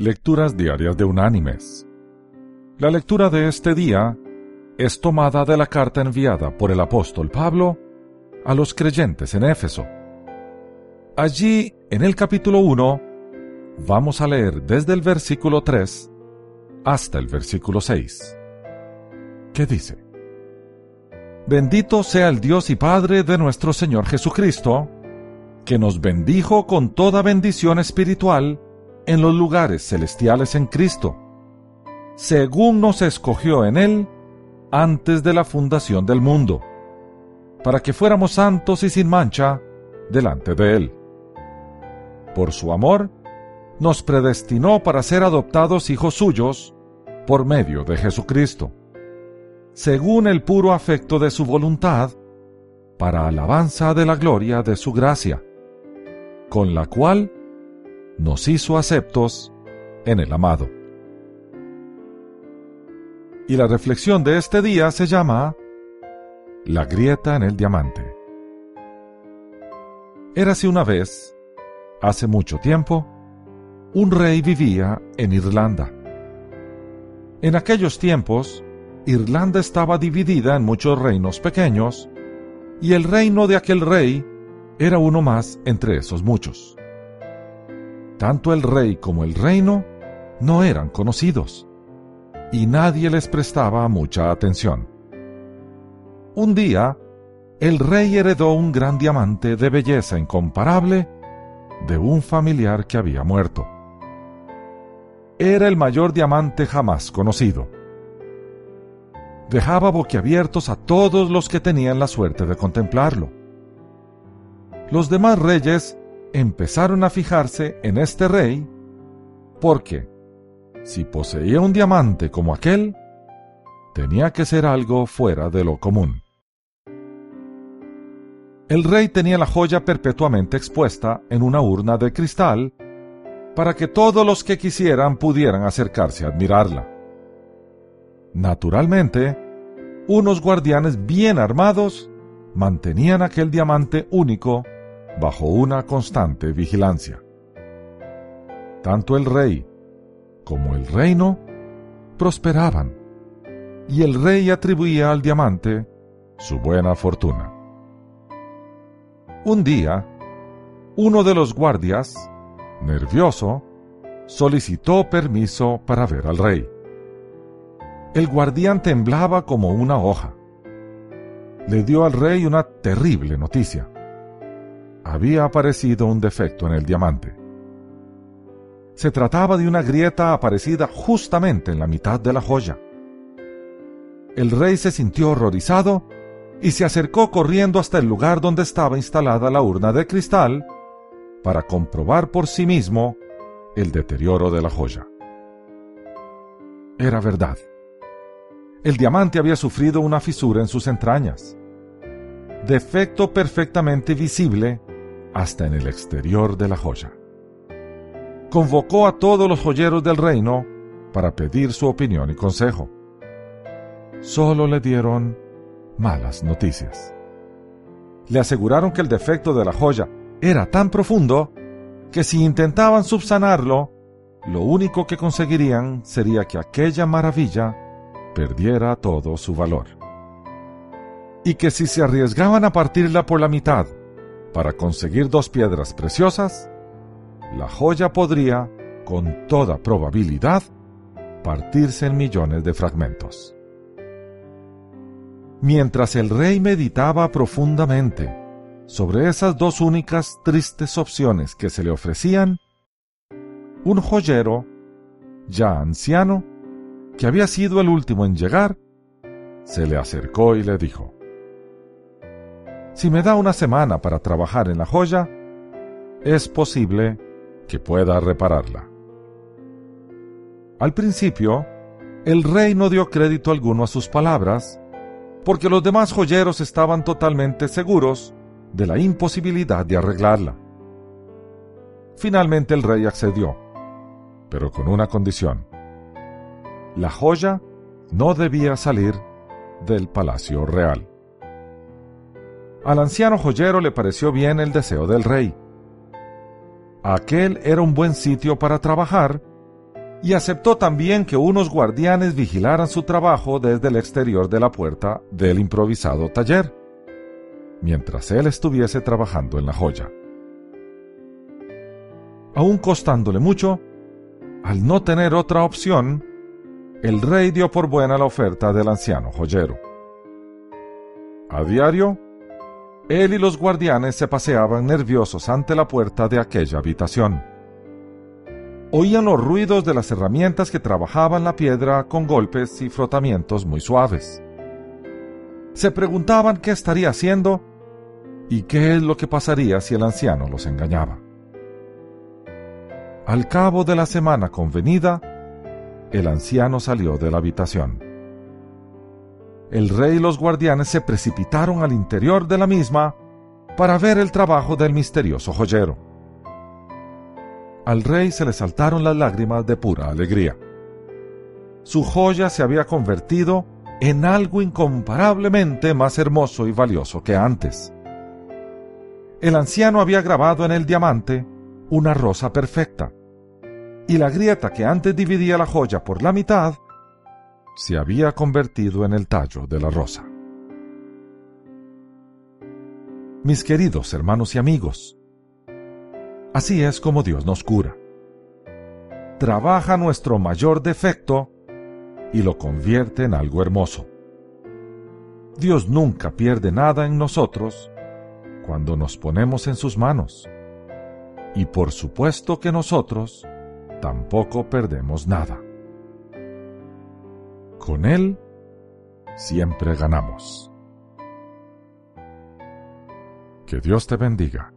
Lecturas Diarias de Unánimes. La lectura de este día es tomada de la carta enviada por el apóstol Pablo a los creyentes en Éfeso. Allí, en el capítulo 1, vamos a leer desde el versículo 3 hasta el versículo 6. ¿Qué dice? Bendito sea el Dios y Padre de nuestro Señor Jesucristo, que nos bendijo con toda bendición espiritual en los lugares celestiales en Cristo, según nos escogió en Él antes de la fundación del mundo, para que fuéramos santos y sin mancha delante de Él. Por su amor, nos predestinó para ser adoptados hijos suyos por medio de Jesucristo, según el puro afecto de su voluntad, para alabanza de la gloria de su gracia, con la cual nos hizo aceptos en el amado. Y la reflexión de este día se llama La grieta en el diamante. Érase una vez, hace mucho tiempo, un rey vivía en Irlanda. En aquellos tiempos, Irlanda estaba dividida en muchos reinos pequeños, y el reino de aquel rey era uno más entre esos muchos tanto el rey como el reino no eran conocidos, y nadie les prestaba mucha atención. Un día, el rey heredó un gran diamante de belleza incomparable de un familiar que había muerto. Era el mayor diamante jamás conocido. Dejaba boquiabiertos a todos los que tenían la suerte de contemplarlo. Los demás reyes empezaron a fijarse en este rey porque, si poseía un diamante como aquel, tenía que ser algo fuera de lo común. El rey tenía la joya perpetuamente expuesta en una urna de cristal para que todos los que quisieran pudieran acercarse a admirarla. Naturalmente, unos guardianes bien armados mantenían aquel diamante único bajo una constante vigilancia. Tanto el rey como el reino prosperaban, y el rey atribuía al diamante su buena fortuna. Un día, uno de los guardias, nervioso, solicitó permiso para ver al rey. El guardián temblaba como una hoja. Le dio al rey una terrible noticia había aparecido un defecto en el diamante. Se trataba de una grieta aparecida justamente en la mitad de la joya. El rey se sintió horrorizado y se acercó corriendo hasta el lugar donde estaba instalada la urna de cristal para comprobar por sí mismo el deterioro de la joya. Era verdad. El diamante había sufrido una fisura en sus entrañas. Defecto perfectamente visible hasta en el exterior de la joya. Convocó a todos los joyeros del reino para pedir su opinión y consejo. Solo le dieron malas noticias. Le aseguraron que el defecto de la joya era tan profundo que si intentaban subsanarlo, lo único que conseguirían sería que aquella maravilla perdiera todo su valor. Y que si se arriesgaban a partirla por la mitad para conseguir dos piedras preciosas, la joya podría, con toda probabilidad, partirse en millones de fragmentos. Mientras el rey meditaba profundamente sobre esas dos únicas tristes opciones que se le ofrecían, un joyero, ya anciano, que había sido el último en llegar, se le acercó y le dijo, si me da una semana para trabajar en la joya, es posible que pueda repararla. Al principio, el rey no dio crédito alguno a sus palabras, porque los demás joyeros estaban totalmente seguros de la imposibilidad de arreglarla. Finalmente el rey accedió, pero con una condición. La joya no debía salir del palacio real. Al anciano joyero le pareció bien el deseo del rey. Aquel era un buen sitio para trabajar y aceptó también que unos guardianes vigilaran su trabajo desde el exterior de la puerta del improvisado taller, mientras él estuviese trabajando en la joya. Aún costándole mucho, al no tener otra opción, el rey dio por buena la oferta del anciano joyero. A diario, él y los guardianes se paseaban nerviosos ante la puerta de aquella habitación. Oían los ruidos de las herramientas que trabajaban la piedra con golpes y frotamientos muy suaves. Se preguntaban qué estaría haciendo y qué es lo que pasaría si el anciano los engañaba. Al cabo de la semana convenida, el anciano salió de la habitación. El rey y los guardianes se precipitaron al interior de la misma para ver el trabajo del misterioso joyero. Al rey se le saltaron las lágrimas de pura alegría. Su joya se había convertido en algo incomparablemente más hermoso y valioso que antes. El anciano había grabado en el diamante una rosa perfecta, y la grieta que antes dividía la joya por la mitad se había convertido en el tallo de la rosa. Mis queridos hermanos y amigos, así es como Dios nos cura. Trabaja nuestro mayor defecto y lo convierte en algo hermoso. Dios nunca pierde nada en nosotros cuando nos ponemos en sus manos. Y por supuesto que nosotros tampoco perdemos nada. Con Él siempre ganamos. Que Dios te bendiga.